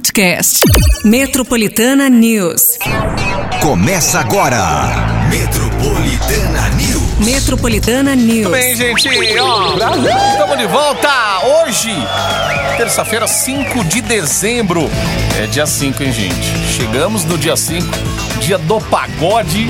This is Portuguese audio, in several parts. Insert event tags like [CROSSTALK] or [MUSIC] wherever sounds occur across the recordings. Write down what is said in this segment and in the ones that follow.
podcast. Metropolitana News. Começa agora. Metropolitana News. Metropolitana News. Tudo bem, gente? Ó, estamos de volta hoje, terça-feira, 5 de dezembro. É dia 5, hein, gente? Chegamos no dia 5, dia do pagode.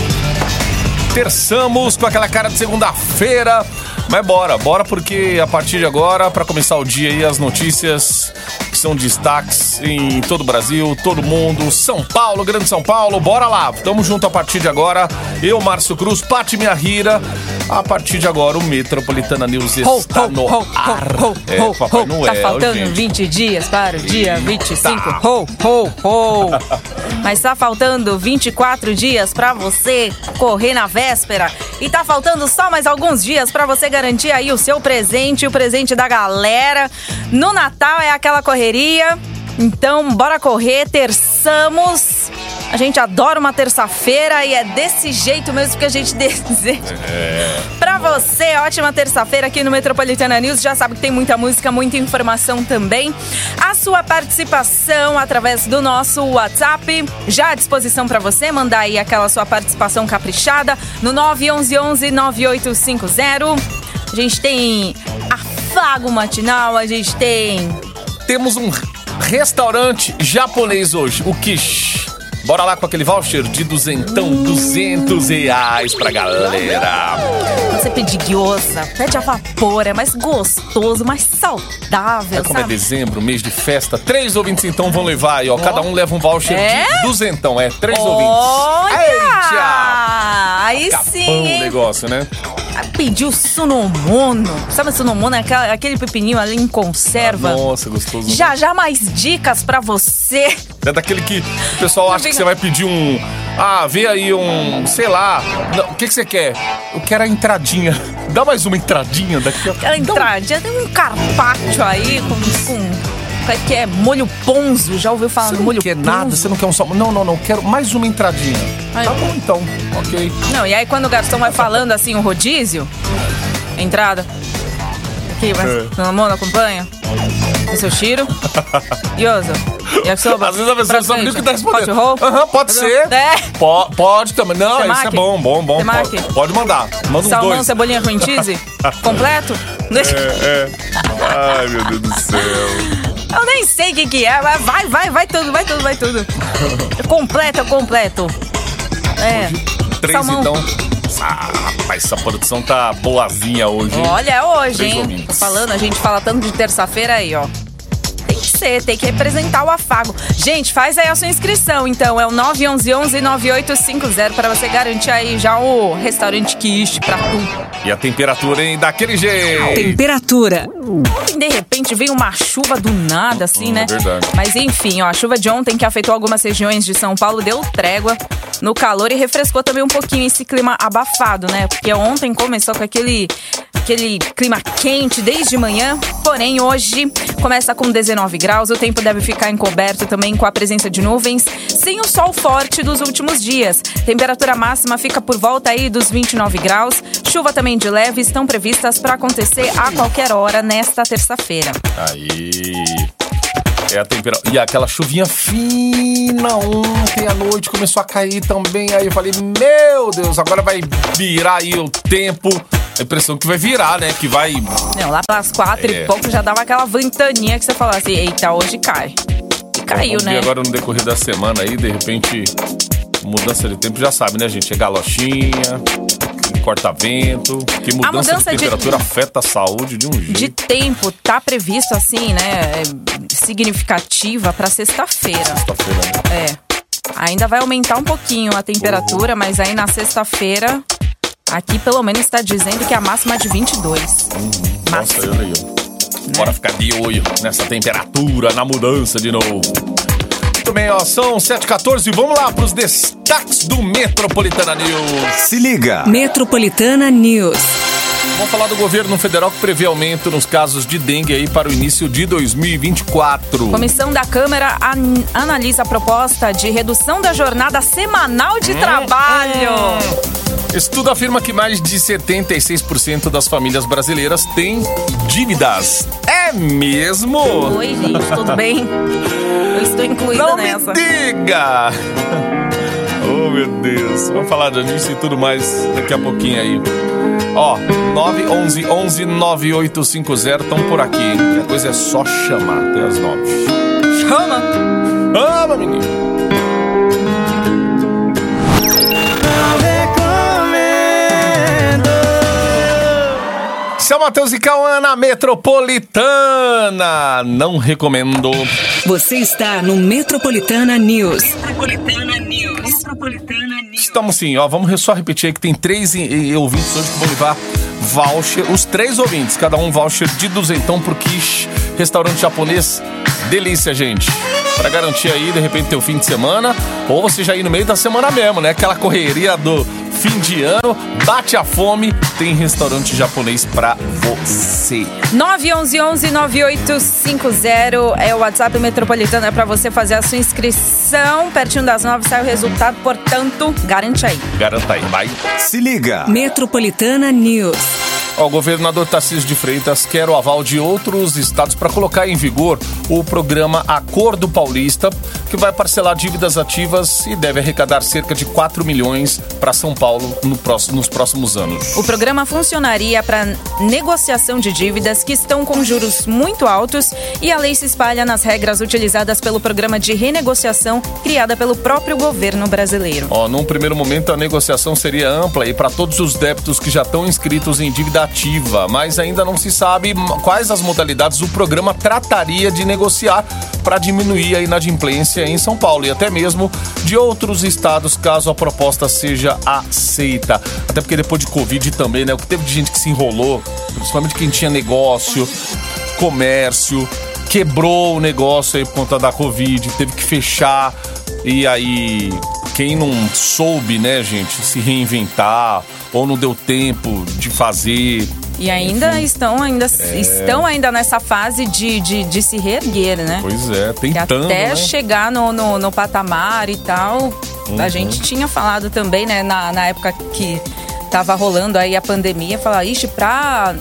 Terçamos com aquela cara de segunda-feira. Mas bora, bora porque a partir de agora, para começar o dia aí, as notícias que são destaques em todo o Brasil, todo mundo, São Paulo, Grande São Paulo, bora lá. Tamo junto a partir de agora. Eu, Márcio Cruz, Pati Minha Rira. A partir de agora, o Metropolitana News está no ar. É, Papai Noel, Tá faltando gente. 20 dias para o dia 25. Tá. Ho, ho, ho. [LAUGHS] Mas tá faltando 24 dias pra você correr na véspera. E tá faltando só mais alguns dias pra você garantir aí o seu presente, o presente da galera. No Natal é aquela correria. Então, bora correr, terçamos. A gente adora uma terça-feira e é desse jeito mesmo que a gente [LAUGHS] deseja. Pra você, ótima terça-feira aqui no Metropolitana News. Já sabe que tem muita música, muita informação também. A sua participação através do nosso WhatsApp já à disposição pra você. Mandar aí aquela sua participação caprichada no 911 9850. A gente tem afago matinal, a gente tem Temos um restaurante japonês hoje, o Kish. Bora lá com aquele voucher de duzentão, 200 reais pra galera. Você pedir gyoza, pede a vapor, é mais gostoso, mais saudável, É como é sabe? dezembro, mês de festa. Três ouvintes então vão levar aí, ó. Cada um leva um voucher É? de duzentão. É, três ouvintes. Olha! Aí Eita! sim, Bom hein? negócio, né? Pediu sunomono. Sabe sunomono? É aquele pepininho ali em conserva. Nossa, gostoso. Já já mais dicas pra você. É daquele que o pessoal acha que você vai pedir um. Ah, vê aí um. Sei lá. O que, que você quer? Eu quero a entradinha. [LAUGHS] Dá mais uma entradinha daqui. ó. Aquela entradinha, tem um carpaccio aí com... com que é? Molho ponzo. Já ouviu falar Você do não molho quer ponzo? nada, você não quer um só. Não, não, não. Quero mais uma entradinha. Ai. Tá bom então. Ok. Não, e aí quando o garçom vai falando assim, o rodízio, entrada. Aqui, vai. É. Sunomono acompanha. O seu Shiro. Yoso. Yakisoba. Às vezes a pessoa sabe nem o que tá respondendo. Aham, pode ser. É. Po- pode também. Não, isso é bom, bom, bom. Temaki? Pode, pode mandar. Manda uns Salmão, dois. cebolinha com cheese? [LAUGHS] Completo? É. Ai, meu Deus do céu. Eu nem sei o que que é, mas vai, vai, vai tudo, vai tudo, vai tudo. completo, completo. É. Três Salmão. então. Ah, rapaz, essa produção tá boazinha hoje. hein? Olha, é hoje, Três hein? ouvintes. Tô falando, a gente fala tanto de terça-feira aí, ó. Tem que ser, tem que representar o afago. Gente, faz aí a sua inscrição, então. É o 911-9850 para você garantir aí já o restaurante Kish pra tu. E a temperatura, hein? Daquele jeito. Temperatura. Ontem, de repente, veio uma chuva do nada, assim, Hum, né? é verdade. Mas enfim, ó, a chuva de ontem que afetou algumas regiões de São Paulo deu trégua no calor e refrescou também um pouquinho esse clima abafado, né? Porque ontem começou com aquele, aquele clima quente desde manhã, porém hoje começa com 19 graus, o tempo deve ficar encoberto também com a presença de nuvens, sem o sol forte dos últimos dias. Temperatura máxima fica por volta aí dos 29 graus, chuva também de leve estão previstas para acontecer a qualquer hora nesta terça-feira. Aí. É a temperatura. E aquela chuvinha fina ontem à noite começou a cair também. Aí eu falei, meu Deus, agora vai virar aí o tempo. A impressão que vai virar, né? Que vai. Não, lá pelas quatro É. e pouco já dava aquela ventaninha que você falava assim, eita, hoje cai. E caiu, Vamos né? ver agora no decorrer da semana aí, de repente, mudança de tempo, já sabe, né, gente? É galochinha, corta-vento, que mudança, mudança de de- temperatura afeta a saúde de um jeito. De tempo, tá previsto assim, né? é, Significativa pra sexta-feira. Sexta-feira, né? É. Ainda vai aumentar um pouquinho a temperatura, mas aí na sexta-feira, aqui pelo menos está dizendo que a máxima é de 22. Nossa, Máxima. olha aí, ó. Bora ficar de olho nessa temperatura, na mudança de novo. Muito bem, ó, são 7h14, vamos lá pros destaques do Metropolitana News. Se liga. Metropolitana News. Vamos falar do governo federal que prevê aumento nos casos de dengue aí para o início de 2024. Comissão da Câmara an- analisa a proposta de redução da jornada semanal de trabalho. Estudo afirma que mais de 76% das famílias brasileiras têm dívidas. É mesmo? Oi, gente, tudo bem? Eu estou incluída Não nessa. me diga! [LAUGHS] Oh, meu Deus. Vamos falar disso e tudo mais daqui a pouquinho aí. Ó, 911 11 9850 estão por aqui, hein? A coisa é só chamar até as 9. Chama! Ama, menino! Seu Matheus e Cauã na Metropolitana. Não recomendo. Você está no Metropolitana News. Metropolitana News. Metropolitana News. Estamos sim, ó. Vamos só repetir aí que tem três eh, eh, ouvintes hoje que vão levar voucher. Os três ouvintes, cada um voucher de duzentão pro Kish, restaurante japonês. Delícia, gente. Pra garantir aí, de repente, teu fim de semana. Ou você já ir no meio da semana mesmo, né? Aquela correria do fim de ano, bate a fome, tem restaurante japonês pra você. 911-9850 é o WhatsApp Metropolitana é para você fazer a sua inscrição. Pertinho das nove sai o resultado, portanto, garante aí. Garanta aí, vai. Se liga. Metropolitana News. O governador Tarcísio de Freitas quer o aval de outros estados para colocar em vigor o programa Acordo Paulista, que vai parcelar dívidas ativas e deve arrecadar cerca de 4 milhões para São Paulo no próximo- nos próximos anos. O programa funcionaria para negociação de dívidas que estão com juros muito altos e a lei se espalha nas regras utilizadas pelo programa de renegociação criada pelo próprio governo brasileiro. Ó, num primeiro momento a negociação seria ampla e para todos os débitos que já estão inscritos em dívida mas ainda não se sabe quais as modalidades o programa trataria de negociar para diminuir a inadimplência em São Paulo e até mesmo de outros estados, caso a proposta seja aceita. Até porque depois de Covid também, né? O que teve de gente que se enrolou, principalmente quem tinha negócio, comércio, quebrou o negócio aí por conta da Covid, teve que fechar. E aí, quem não soube, né, gente, se reinventar ou não deu tempo de fazer. E ainda estão ainda estão ainda nessa fase de, de, de se reerguer, né? Pois é, Que tentando, até né? chegar no, no, no patamar e tal. A Uhum. gente tinha falado também, né, na, na época que tava rolando aí a pandemia, falar, ixi, pra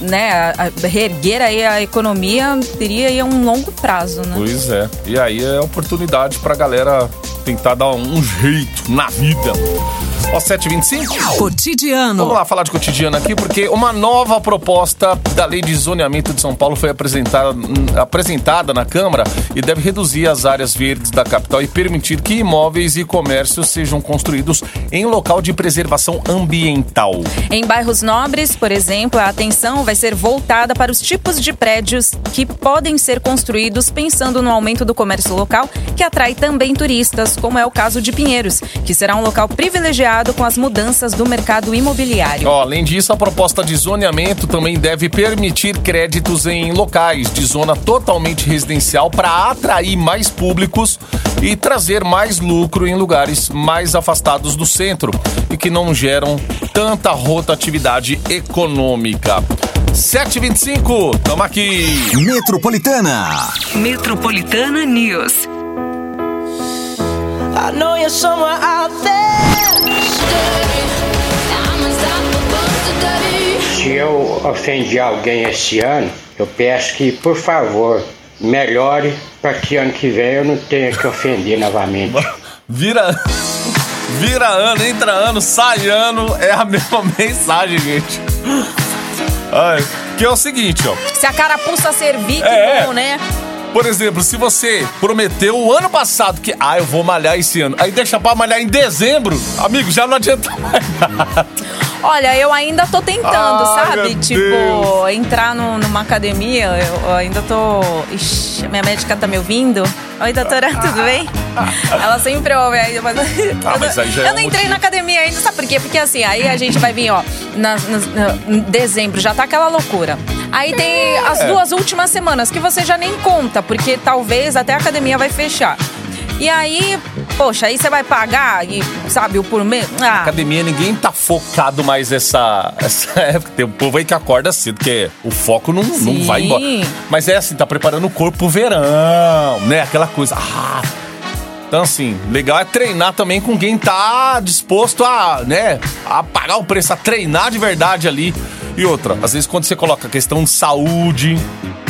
né, a- a- reerguer aí a economia teria aí um longo prazo, né? Pois é. E aí é oportunidade pra galera tentar dar um [LAUGHS] jeito na vida. Ó, 725? Cotidiano. Vamos lá falar de cotidiano aqui, porque uma nova proposta da Lei de Zoneamento de São Paulo foi apresentada, hum, apresentada na Câmara e deve reduzir as áreas verdes da capital e permitir que imóveis e comércios sejam construídos em local de preservação ambiental. Em bairros nobres, por exemplo, a atenção vai ser voltada para os tipos de prédios que podem ser construídos pensando no aumento do comércio local, que atrai também turistas, como é o caso de Pinheiros, que será um local privilegiado com as mudanças do mercado imobiliário. Ó, além disso, a proposta de zoneamento também deve permitir créditos em locais de zona totalmente residencial para atrair mais públicos e trazer mais lucro em lugares mais afastados do centro e que não geram tanta rotatividade econômica. 725, tamo aqui. Metropolitana. Metropolitana News. I know you're somewhere out there. Se eu ofendi alguém esse ano, eu peço que, por favor, melhore para que ano que vem eu não tenha que ofender novamente. [LAUGHS] Vira. Vira ano, entra ano, sai ano, é a [LAUGHS] mesma mensagem, gente. Ai, que é o seguinte, ó. Se a carapuça servir, que É, bom, né? Por exemplo, se você prometeu o ano passado que, ah, eu vou malhar esse ano, aí deixa pra malhar em dezembro, amigo, já não adianta mais nada. Olha, eu ainda tô tentando, Ai, sabe? Tipo, Deus. entrar no- numa academia, eu, ainda tô. Ixi, minha médica tá me ouvindo? Oi, doutora, tudo bem? Ela sempre ouve aí, mas. Ah, [LAUGHS] mas aí já é eu um não entrei motivo. na academia ainda, sabe por quê? Porque assim, aí a gente vai vir, ó, na, na- em dezembro, já tá aquela loucura. Aí tem as É. duas últimas semanas que você já nem conta, porque talvez até a academia vai fechar. E aí, poxa, aí você vai pagar, e, sabe, o por mês. Ah, Academia, ninguém tá focado mais essa, essa [LAUGHS] época. Tem um povo aí que acorda cedo, porque o foco não, não vai embora. Mas é assim, tá preparando o corpo pro verão, né? Aquela coisa. Ah. Então, assim, legal é treinar também com quem tá disposto a, né, a pagar o preço, a treinar de verdade ali. E outra, às vezes quando você coloca a questão de saúde,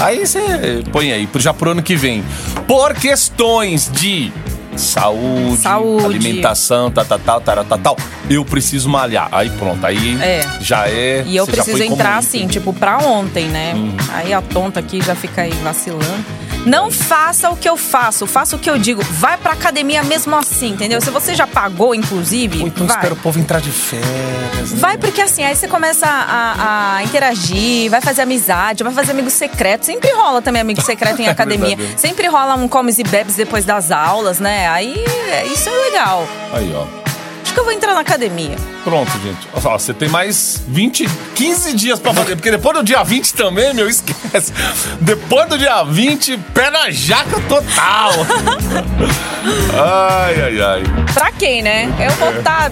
aí você põe aí, já pro ano que vem. Por questões de saúde, Saúde. alimentação, tal, tal, tal, tal, tal, tal, eu preciso malhar. Aí pronto, aí É. já é. E eu preciso entrar assim, tipo, pra ontem, né? Hum. Aí a tonta aqui já fica aí vacilando. Não faça o que eu faço, faça o que eu digo. Vai pra academia mesmo assim, entendeu? Se você já pagou, inclusive, Ou então vai. espera o povo entrar de férias. né? Vai porque assim, aí você começa a, a interagir, vai fazer amizade, vai fazer amigo secreto. Sempre rola também amigo secreto em [LAUGHS] academia. Sempre rola um comes e bebes depois das aulas, né? Aí é- isso é legal. Aí, ó. Que eu vou entrar na academia. Pronto, gente. Ó, você tem mais 20, 15 dias pra fazer. Porque depois do dia 20 também, meu, esquece. Depois do dia 20, pé na jaca total. ai, ai, ai. Pra quem, né? Eu vou É. estar.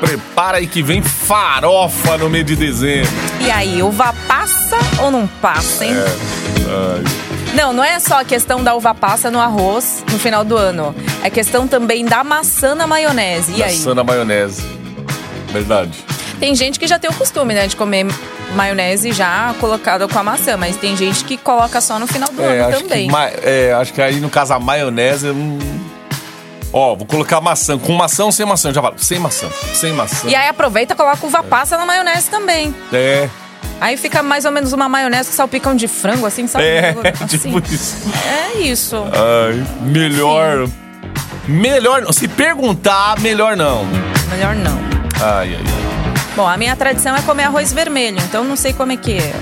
Prepara aí que vem farofa no mês de dezembro. E aí, uva passa ou não passa, hein? Ai. Não, não é só a questão da uva passa no arroz no final do ano. É questão também da maçã na maionese. E aí? Maçã na maionese. Verdade. Tem gente que já tem o costume, né, de comer maionese já colocada com a maçã, mas tem gente que coloca só no final do É, ano também. que, é, acho que aí no caso a maionese. hum, Ó, vou colocar maçã. Com maçã ou sem maçã? Já falo. Sem maçã. Sem maçã. E aí aproveita e coloca uva passa na maionese também. É. Aí fica mais ou menos uma maionese com salpicão de frango, assim, sabe? É, [LAUGHS] Assim. tipo isso. É isso. Ai, melhor. Melhor não. Se perguntar, melhor não. Melhor não. Ai, ai, ai. Bom, a minha tradição é comer arroz vermelho, então não sei como é que é.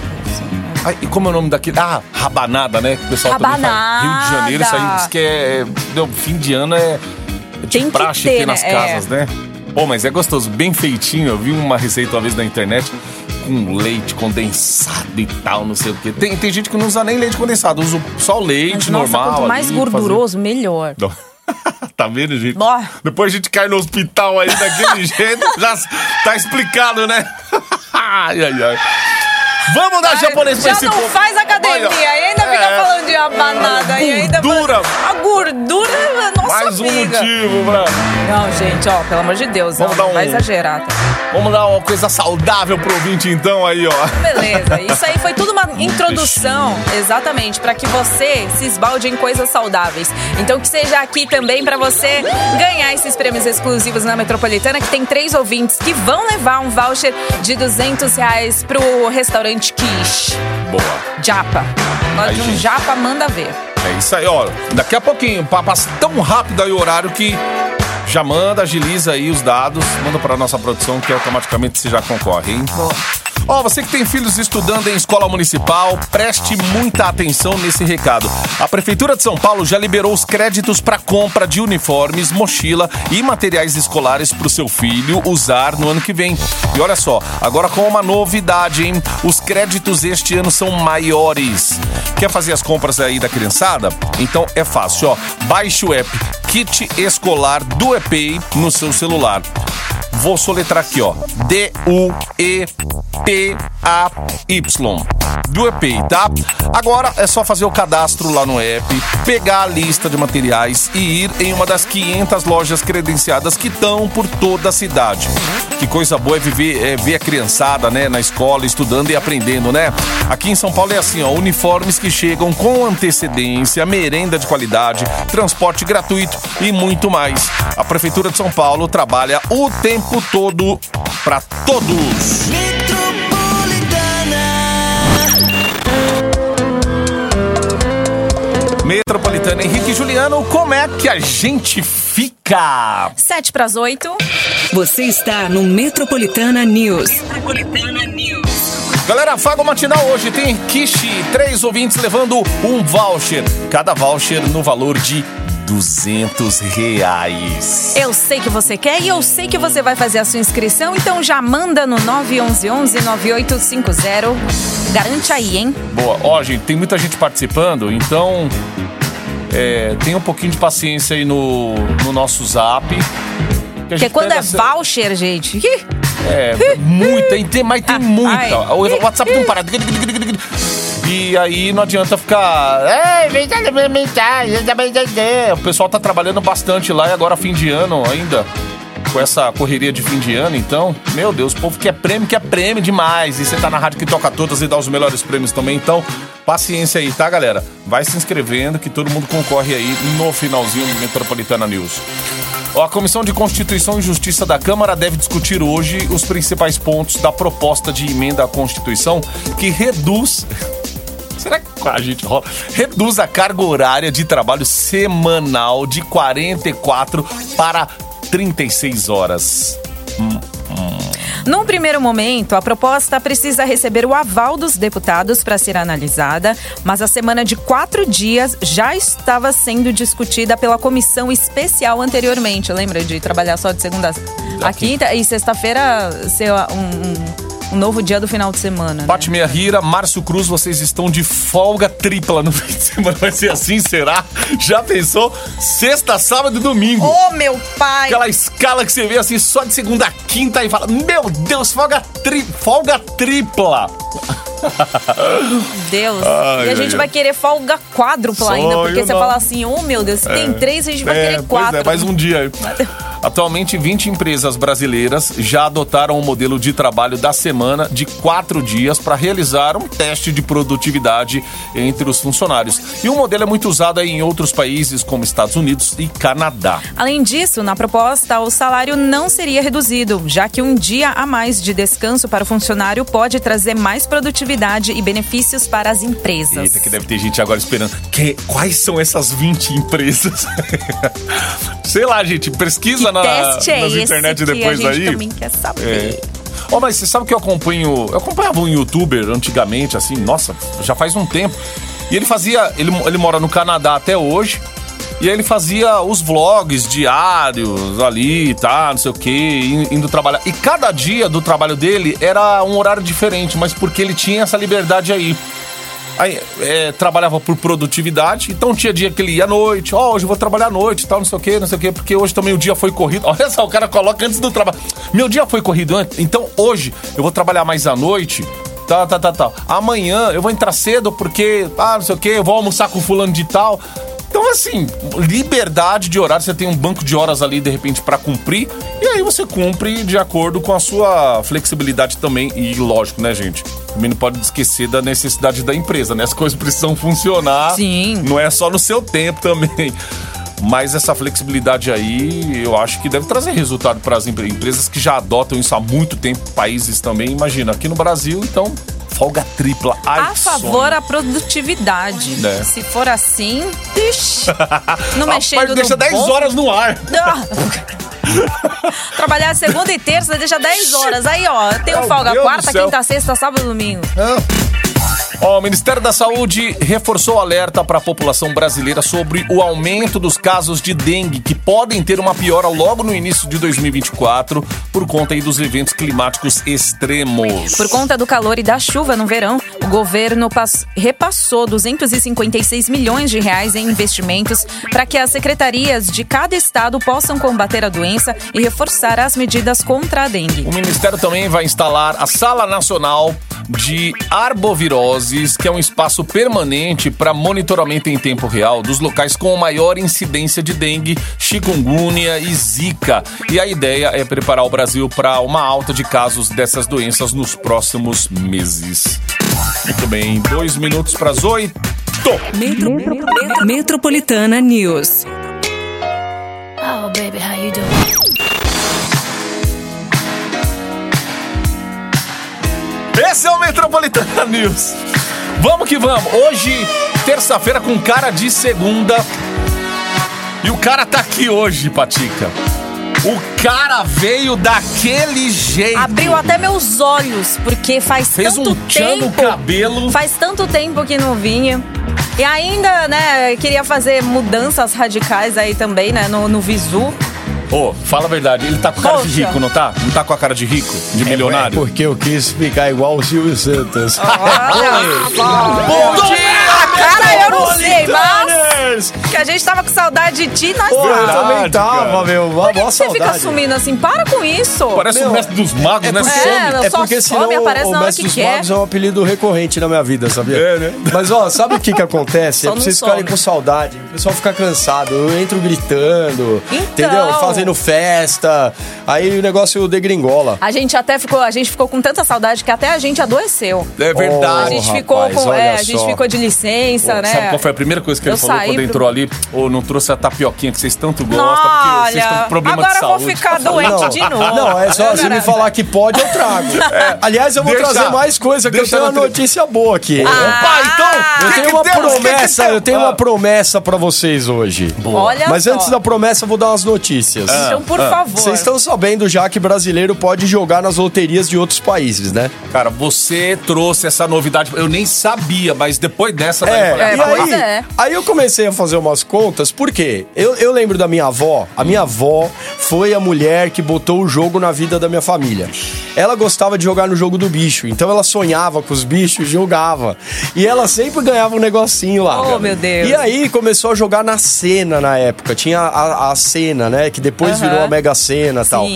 Ai, e como é o nome daquele? Ah, rabanada, né? Que o pessoal também fala. Rio de Janeiro, isso aí diz que é. é deu, fim de ano é. é de Tem que praxe ter, ter nas né? casas, né? Pô, mas é gostoso, bem feitinho. Eu vi uma receita uma vez na internet com leite condensado e tal, não sei o quê. Tem, tem gente que não usa nem leite condensado, usa só o leite Mas, nossa, normal. quanto mais ali, gorduroso, melhor. fazer- [LAUGHS] tá vendo, gente? Depois a gente cai no hospital aí daquele [LAUGHS] jeito, já tá explicado, né? [LAUGHS] ai, ai, ai. Vamos dar japonês pra Já esse não povo. faz academia Olha, e ainda fica é. falando de rabanada. e ainda Gordura. A gordura, nossa Mais um amiga. motivo, pra... Não, gente, ó, pelo amor de Deus, Vamos não, dar um- vai exagerar. Tá? Vamos dar uma coisa saudável pro ouvinte, então, aí, ó. Beleza, [LAUGHS] isso aí foi tudo uma introdução, exatamente, para que você se esbalde em coisas saudáveis. Então que seja aqui também para você ganhar esses prêmios exclusivos na Metropolitana, que tem três ouvintes que vão levar um voucher de 200 reais pro restaurante Kish. Boa. Japa. Gosta Aí, de um gente. japa, manda ver. É isso aí, ó. Daqui a pouquinho, pa- passa tão rápido aí o horário que já manda, agiliza aí os dados, manda pra nossa produção que automaticamente você já concorre, hein? Ó, você que tem filhos estudando em escola municipal, preste muita atenção nesse recado. A Prefeitura de São Paulo já liberou os créditos para compra de uniformes, mochila e materiais escolares para o seu filho usar no ano que vem. E olha só, agora com uma novidade, hein? Os créditos este ano são maiores. Quer fazer as compras aí da criançada? Então é fácil, ó. Baixe o app Kit Escolar do EPEI no seu celular. Vou soletrar aqui, ó. D-U-E-P-A-Y. Do EPEI, tá? Agora é só fazer o cadastro lá no app, pegar a lista de materiais e ir em uma das 500 lojas credenciadas que estão por toda a cidade. Que coisa boa é viver, é ver a criançada, né, na escola, estudando e aprendendo, né? Aqui em São Paulo é assim, ó, uniformes que chegam com antecedência, merenda de qualidade, transporte gratuito e muito mais. A Prefeitura de São Paulo trabalha o tempo todo para todos. Metropolitana Henrique e Juliano, como é que a gente fica? Sete para as oito. Você está no Metropolitana News. Metropolitana News. Galera, Fago Matinal hoje tem Kishi, três ouvintes levando um voucher. Cada voucher no valor de 200 reais. Eu sei que você quer e eu sei que você vai fazer a sua inscrição, então já manda no 911-9850. Garante aí, hein? Boa. Ó, gente, tem muita gente participando, então é, tenha um pouquinho de paciência aí no, no nosso zap. Porque quando é essa- voucher, gente. É, muita, e tem, mas tem muita. ai. O WhatsApp não para. E aí não adianta ficar. O pessoal tá trabalhando bastante lá e agora fim de ano ainda. com essa correria de fim de ano, então, meu Deus, o povo quer prêmio, quer prêmio demais. E você tá na rádio que toca todas e dá os melhores prêmios também, então, paciência aí, tá, galera? Vai se inscrevendo que todo mundo concorre aí no finalzinho do Metropolitana News. A Comissão de Constituição e Justiça da Câmara deve discutir hoje os principais pontos da proposta de emenda à Constituição que reduz. Será que a gente rola? Reduz a carga horária de trabalho semanal de 44 para 36 horas. Num primeiro momento, a proposta precisa receber o aval dos deputados para ser analisada, mas a semana de quatro dias já estava sendo discutida pela comissão especial anteriormente. Lembra de trabalhar só de segunda a quinta e sexta-feira ser um, um- um novo dia do final de semana? né? Pati Meia Rira, Márcio Cruz, vocês estão de folga tripla no [LAUGHS] fim de semana. Vai ser assim, será? Já pensou? Sexta, sábado e domingo. Ô, meu pai! Aquela escala que você vê assim só de segunda a quinta e fala: Meu Deus, folga, tri folga tripla. [LAUGHS] Deus. Ai, e a gente ai. vai querer folga quádrupla ainda, porque você não. fala assim, oh meu Deus, se tem três, a gente vai É, querer pois quatro. É, mais um dia. Atualmente, 20 empresas brasileiras já adotaram o modelo de trabalho da semana de quatro dias para realizar um teste de produtividade entre os funcionários. E o modelo é muito usado em outros países, como Estados Unidos e Canadá. Além disso, na proposta, o salário não seria reduzido, já que um dia a mais de descanso para o funcionário pode trazer mais produtividade e benefícios para as empresas. Eita, que deve ter gente agora esperando. Que, quais são essas 20 empresas? [LAUGHS] Sei lá, gente, pesquisa na, Teste é nas esse internet que depois a gente aí. também quer saber. Ó, mas você sabe que eu acompanho. Eu acompanhava um youtuber antigamente, assim, nossa, já faz um tempo. E ele fazia. Ele, ele mora no Canadá até hoje. E aí ele fazia os vlogs diários ali, tá, não sei o que, indo trabalhar. E cada dia do trabalho dele era um horário diferente, mas porque ele tinha essa liberdade aí. Aí, é, trabalhava por produtividade, então tinha dia que ele ia à noite, ó, hoje eu vou trabalhar à noite tal, não sei o que, não sei o que, porque hoje também o dia foi corrido. [LAUGHS] Olha só, o cara coloca antes do trabalho. Meu dia foi corrido antes, então hoje eu vou trabalhar mais à noite. Tá, tá, tá, tá. Amanhã eu vou entrar cedo porque, ah, não sei o que, eu vou almoçar com fulano de tal. Então, assim, liberdade de horário, você tem um banco de horas ali, de repente, pra cumprir, e aí você cumpre de acordo com a sua flexibilidade também. E lógico, né, gente? Também não pode esquecer da necessidade da empresa, né? As coisas precisam funcionar. Sim. Não é só no seu tempo também. Mas essa flexibilidade aí, eu acho que deve trazer resultado para as empre- empresas que já adotam isso há muito tempo, países também. Imagina, aqui no Brasil, então, folga tripla. Ai, A favor da produtividade. É. Se for assim, ixi, [LAUGHS] não Rapaz, mexendo deixa no 10 bolso. horas no ar. Ah. [LAUGHS] Trabalhar segunda e terça, deixa 10 horas. Aí, ó, tem um folga quarta, quinta, sexta, sábado e domingo. Ó, o Ministério da Saúde reforçou o alerta para a população brasileira sobre o aumento dos casos de dengue, que podem ter uma piora logo no início de 2024 por conta aí dos eventos climáticos extremos. Por conta do calor e da chuva no verão, o governo pas- repassou 256 milhões de reais em investimentos para que as secretarias de cada estado possam combater a doença e reforçar as medidas contra a dengue. O Ministério também vai instalar a Sala Nacional de Arboviroses, que é um espaço permanente para monitoramento em tempo real dos locais com maior incidência de dengue, chikungunya e zika. E a ideia é preparar o Brasil para uma alta de casos dessas doenças nos próximos meses. Muito bem, dois minutos para as oito. Metro- Metropolitana News. Oh, baby, how you doing? Esse é o Metropolitana [LAUGHS] News. Vamos que vamos. Hoje, terça-feira, com cara de segunda. E o cara tá aqui hoje, Patica. O cara veio daquele jeito. Abriu até meus olhos, porque faz Fez tanto um tchan no tempo. cabelo. Faz tanto tempo que não vinha. E ainda, né, queria fazer mudanças radicais aí também, né, no, no visu. Ô, fala a verdade, ele tá com cara de Poxa. rico, não tá? Não tá com a cara de rico? De milionário? É porque eu quis ficar igual o Silvio Santos. [LAUGHS] Bom dia! A cara não sei, mas que a gente tava com saudade de ti, nós Pô, eu tava. também tava, cara. meu. Uma Por que, boa que você fica saudade. sumindo assim? Para com isso. Parece Meu, o mestre dos magos, né? porque- É, Some. É porque some, senão aparece o, na o hora Mestre que dos quer. Magos é um apelido recorrente na minha vida, sabia? É, né? Mas ó, sabe o que que [LAUGHS] acontece? Só É pra vocês some. ficarem com saudade. O pessoal fica cansado. Eu entro gritando, Então. entendeu? Fazendo festa. Aí o negócio degringola. A gente até ficou, a gente ficou com tanta saudade que até a gente adoeceu. É A verdade. gente Oh, ficou rapaz, com, é, a gente ficou de licença, né? Sabe qual foi a primeira coisa que ele Eu falou quando pro- entrou ali? Ou não trouxe a tapioquinha que vocês tanto gostam, porque vocês estão Olha, com problema agora de eu vou saúde. ficar doente Não, de novo. não, é só se me falar que pode, eu trago. [LAUGHS] Aliás, eu vou Deixa- trazer mais coisa, que eu tenho uma notícia boa aqui. Ah, Opa, então! Eu tenho uma promessa, eu tenho Ah. uma promessa pra vocês hoje. Olha Mas só. antes da promessa, eu vou dar umas notícias. Então, por Ah, favor. Vocês estão sabendo já que brasileiro pode jogar nas loterias de outros países, né? Cara, você trouxe essa novidade. Eu nem sabia, mas depois dessa... É, falei, É, e pois aí, é. aí eu comecei a fazer umas contas, por quê? Eu, eu lembro da minha avó, a minha avó foi a mulher que botou o jogo na vida da minha família. Ela gostava de jogar no jogo do bicho, então ela sonhava com os bichos e jogava. E ela sempre ganhava um negocinho lá. Oh, meu Deus. E aí começou a jogar na cena na época. Tinha a, a cena, né? Que depois virou a Mega Sena e tal.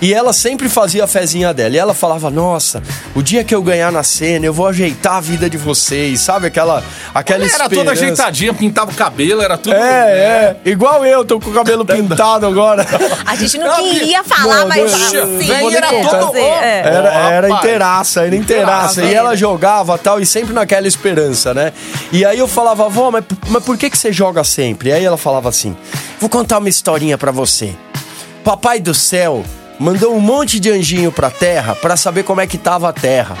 E ela sempre fazia a fezinha dela. E ela falava: Nossa, o dia que eu ganhar na cena, eu vou ajeitar a vida de vocês. Sabe aquela, aquela Ela era esperança. toda ajeitadinha, pintava o cabelo, era tudo... É, é. Igual eu, tô com o cabelo pintado agora. A gente não queria falar, Não, mas deixa. assim, era todo-. Oh, É. Era, era inteiraça, era inteiraça. E ela jogava tal, e sempre naquela esperança, né? E aí eu falava, avó, mas, mas por que, que você joga sempre? E aí ela falava assim: vou contar uma historinha pra você. Papai do céu mandou um monte de anjinho pra terra pra saber como é que tava a terra.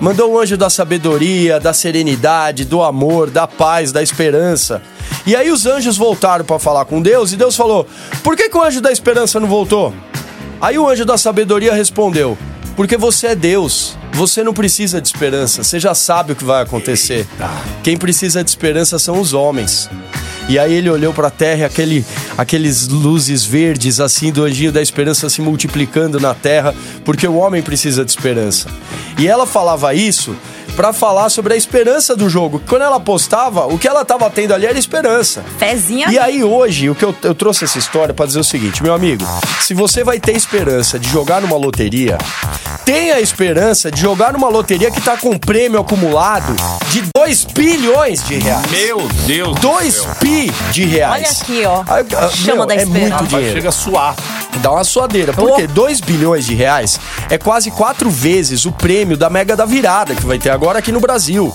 Mandou o anjo da sabedoria, da serenidade, do amor, da paz, da esperança. E aí os anjos voltaram pra falar com Deus e Deus falou: Por que, que o anjo da esperança não voltou? Aí o anjo da sabedoria respondeu: Porque você é Deus. Você não precisa de esperança. Você já sabe o que vai acontecer. Quem precisa de esperança são os homens. E aí ele olhou para a terra aquele, aqueles luzes verdes assim do anjinho da esperança se multiplicando na terra, porque o homem precisa de esperança. E ela falava isso para falar sobre a esperança do jogo. Quando ela postava, o que ela tava tendo ali era esperança. Fezinha. E aí hoje, o que eu, eu trouxe essa história pra dizer o seguinte, meu amigo, se você vai ter esperança de jogar numa loteria, tenha a esperança de jogar numa loteria que tá com um prêmio acumulado de 2 bilhões de reais. Meu Deus do 2 céu. pi de reais. Olha aqui, ó. Aí, ah, Chama meu, da é esperança. muito Rapaz, dinheiro. chega a suar. Dá uma suadeira. Por quê? 2 bilhões de reais é quase quatro vezes o prêmio da Mega da Virada que vai ter agora aqui no Brasil.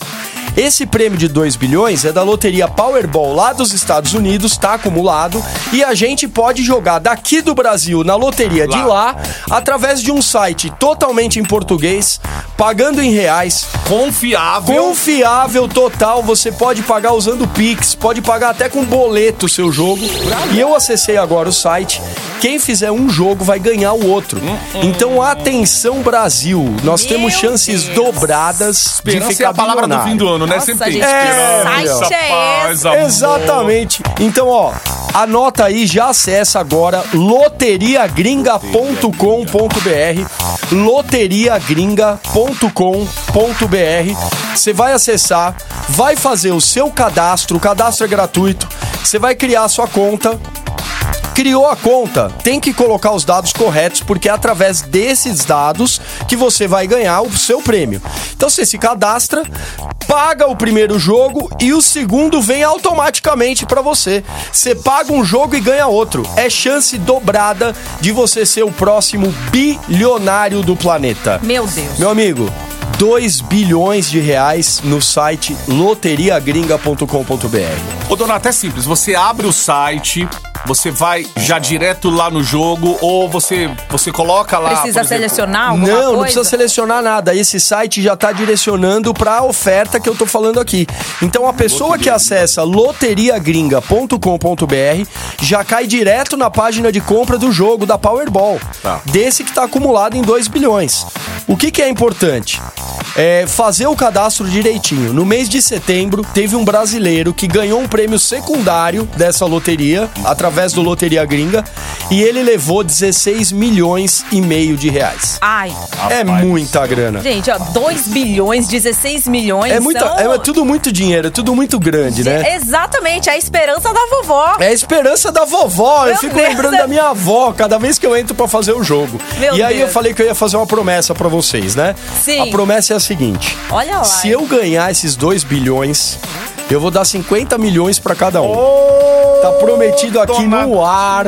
Esse prêmio de 2 bilhões é da loteria Powerball lá dos Estados Unidos, está acumulado, e a gente pode jogar daqui do Brasil na loteria de lá, através de um site totalmente em português, pagando em reais, Confiável. Confiável total, você pode pagar usando o Pix, pode pagar até com boleto o seu jogo. E eu acessei agora o site. Quem fizer um jogo vai ganhar o outro. Então atenção Brasil, nós Meu temos chances Deus. dobradas de Esperança é ficar a palavra do fim do ano, né? Nossa, Sempre tem gente, que esperança, site é esse? Exatamente. Então, ó, anota aí, já acessa agora loteriagringa.com.br, loteriagringa.com.br. Você vai acessar, vai fazer o seu cadastro, o cadastro é gratuito. Você vai criar a sua conta, criou a conta, tem que colocar os dados corretos, porque é através desses dados que você vai ganhar o seu prêmio. Então você se cadastra, paga o primeiro jogo e o segundo vem automaticamente pra você. Você paga um jogo e ganha outro. É chance dobrada de você ser o próximo bilionário do planeta. Meu Deus. Meu amigo, 2 bilhões de reais no site loteriagringa.com.br. Ô, Donato, é simples. Você abre o site, você vai já direto lá no jogo, ou você, você coloca lá. Precisa selecionar alguma Não, coisa? não precisa selecionar nada. Esse site já tá direcionando para a oferta que eu tô falando aqui. Então a pessoa que acessa loteriagringa.com.br já cai direto na página de compra do jogo da Powerball. Tá. Desse que tá acumulado em 2 bilhões. O que que é importante? É fazer o cadastro direitinho. No mês de setembro, teve um brasileiro que ganhou um prêmio secundário dessa loteria através através do Loteria Gringa e ele levou 16 milhões e meio de reais. Ai, É Rapaz. muita grana. gente, ó, 2 bilhões, 16 milhões. É, muita, são- é tudo muito dinheiro, é tudo muito grande, né? Exatamente, a esperança da vovó. É a esperança da vovó. eu Meu fico Deus. lembrando da minha avó cada vez que eu entro pra fazer o jogo. Meu e aí Deus. eu falei que eu ia fazer uma promessa pra vocês, né? Sim. A promessa é a seguinte: Olha lá. se eu ganhar esses 2 bilhões, eu vou dar 50 milhões pra cada um. Tá prometido aqui dona- no ar.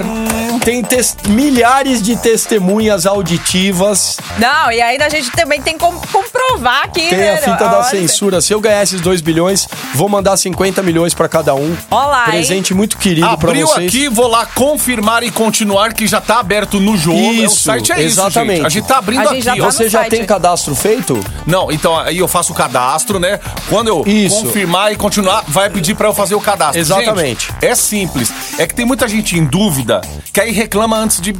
Tem milhares de testemunhas auditivas. Não, e ainda a gente também tem como comprovar aqui, Tem né? a fita da Olha. censura. Se eu ganhar esses 2 bilhões, vou mandar 50 milhões pra cada um. Olá, hein? Presente muito querido pra Abriu vocês. aqui, vou lá confirmar e continuar que já tá aberto no jogo. É, O Isso, site é isso, exatamente. gente. A gente tá abrindo gente já aqui, tá ó. no Você já site. tem cadastro feito? Não, então aí eu faço o cadastro, né? Quando eu Isso. confirmar e continuar, vai pedir pra eu fazer o cadastro. Exatamente. Gente, é simples. É que tem muita gente em dúvida que aí reclama antes de.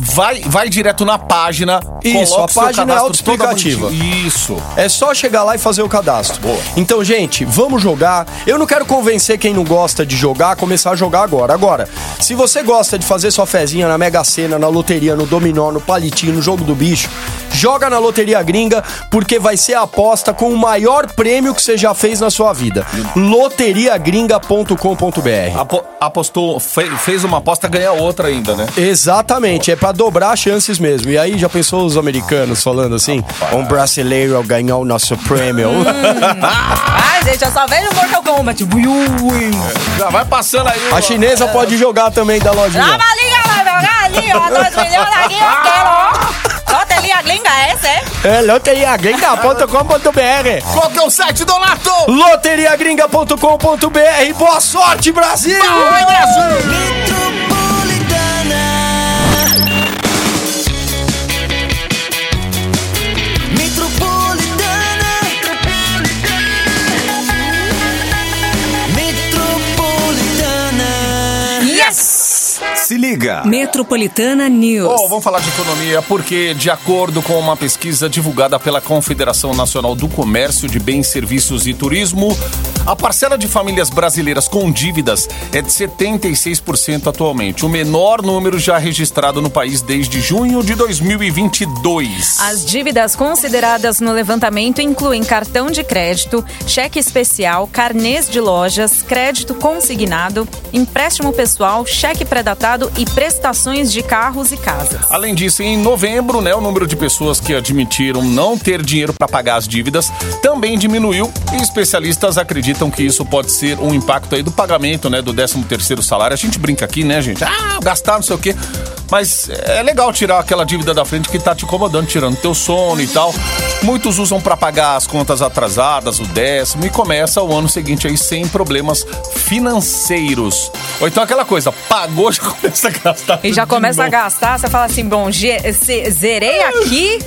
Vai, vai direto na página. Isso, a página é autoexplicativa. Isso. É só chegar lá e fazer o cadastro. Boa. Então, gente, vamos jogar. Eu não quero convencer quem não gosta de jogar a começar a jogar agora. Agora, se você gosta de fazer sua fezinha na Mega Sena, na loteria, no dominó, no palitinho, no jogo do bicho, joga na Loteria Gringa, porque vai ser a aposta com o maior prêmio que você já fez na sua vida. loteriagringa.com.br. Apo- apostou, fe- fez uma aposta, ganha outra ainda, né? Exatamente, é pra dobrar as chances mesmo. E aí já pensou os americanos falando assim? Um brasileiro ganhou o nosso prêmio. [LAUGHS] Ai, gente, eu só vejo Mortal Kombat. Ui, ui. Já vai passando aí. A chinesa pode jogar também da lojinha. Lava a liga, vai jogar ali, ó. 2 milhões aqui, eu quero, ó. Loteria gringa essa, é? É loteriagringa.com.br Qual que é o site, Donato? loteriagringa.com.br Boa sorte, Brasil! Metropolitana. Liga. Metropolitana News. Bom, vamos falar de economia porque, de acordo com uma pesquisa divulgada pela Confederação Nacional do Comércio de Bens, Serviços e Turismo, a parcela de famílias brasileiras com dívidas é de 76% atualmente, o menor número já registrado no país desde junho de 2022. As dívidas consideradas no levantamento incluem cartão de crédito, cheque especial, carnês de lojas, crédito consignado, empréstimo pessoal, cheque pré-datado e prestações de carros e casas. Além disso, em novembro, né, o número de pessoas que admitiram não ter dinheiro para pagar as dívidas também diminuiu e especialistas acreditam que isso pode ser um impacto aí do pagamento, né, do 13 terceiro salário. A gente brinca aqui, né, gente? Ah, gastar não sei o quê. Mas é legal tirar aquela dívida da frente que tá te incomodando, tirando teu sono e tal. Muitos usam para pagar as contas atrasadas, o décimo, e começa o ano seguinte aí sem problemas financeiros. Ou então aquela coisa, pagou, já [LAUGHS] começa a gastar. E já começa a gastar, você fala assim, bom, zerei aqui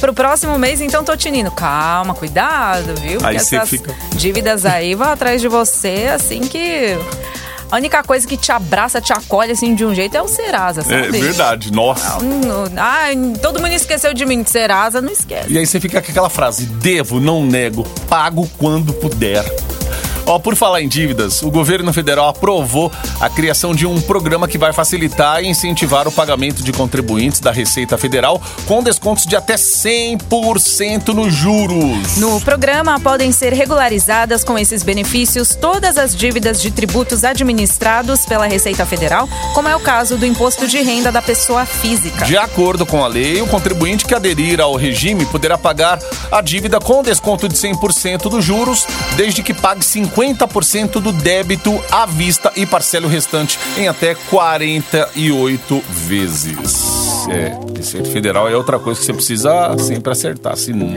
pro próximo mês, então tô tinindo. Calma, cuidado, viu? Aí Porque você essas fica- dívidas aí vão atrás de você, assim que... A única coisa que te abraça, te acolhe, assim, de um jeito é o Serasa, sabe? É verdade, nossa. Ai, todo mundo esqueceu de mim, Serasa, não esquece. E aí você fica com aquela frase: devo, não nego, pago quando puder. Ó, por falar em dívidas, o governo federal aprovou a criação de um programa que vai facilitar e incentivar o pagamento de contribuintes da Receita Federal com descontos de até 100% nos juros. No programa podem ser regularizadas com esses benefícios todas as dívidas de tributos administrados pela Receita Federal, como é o caso do imposto de renda da pessoa física. De acordo com a lei, o contribuinte que aderir ao regime poderá pagar a dívida com desconto de 100% dos juros, desde que pague 50% do débito à vista e parcele o restante em até 48 vezes. É, Receita Federal é outra coisa que você precisa sempre acertar, senão...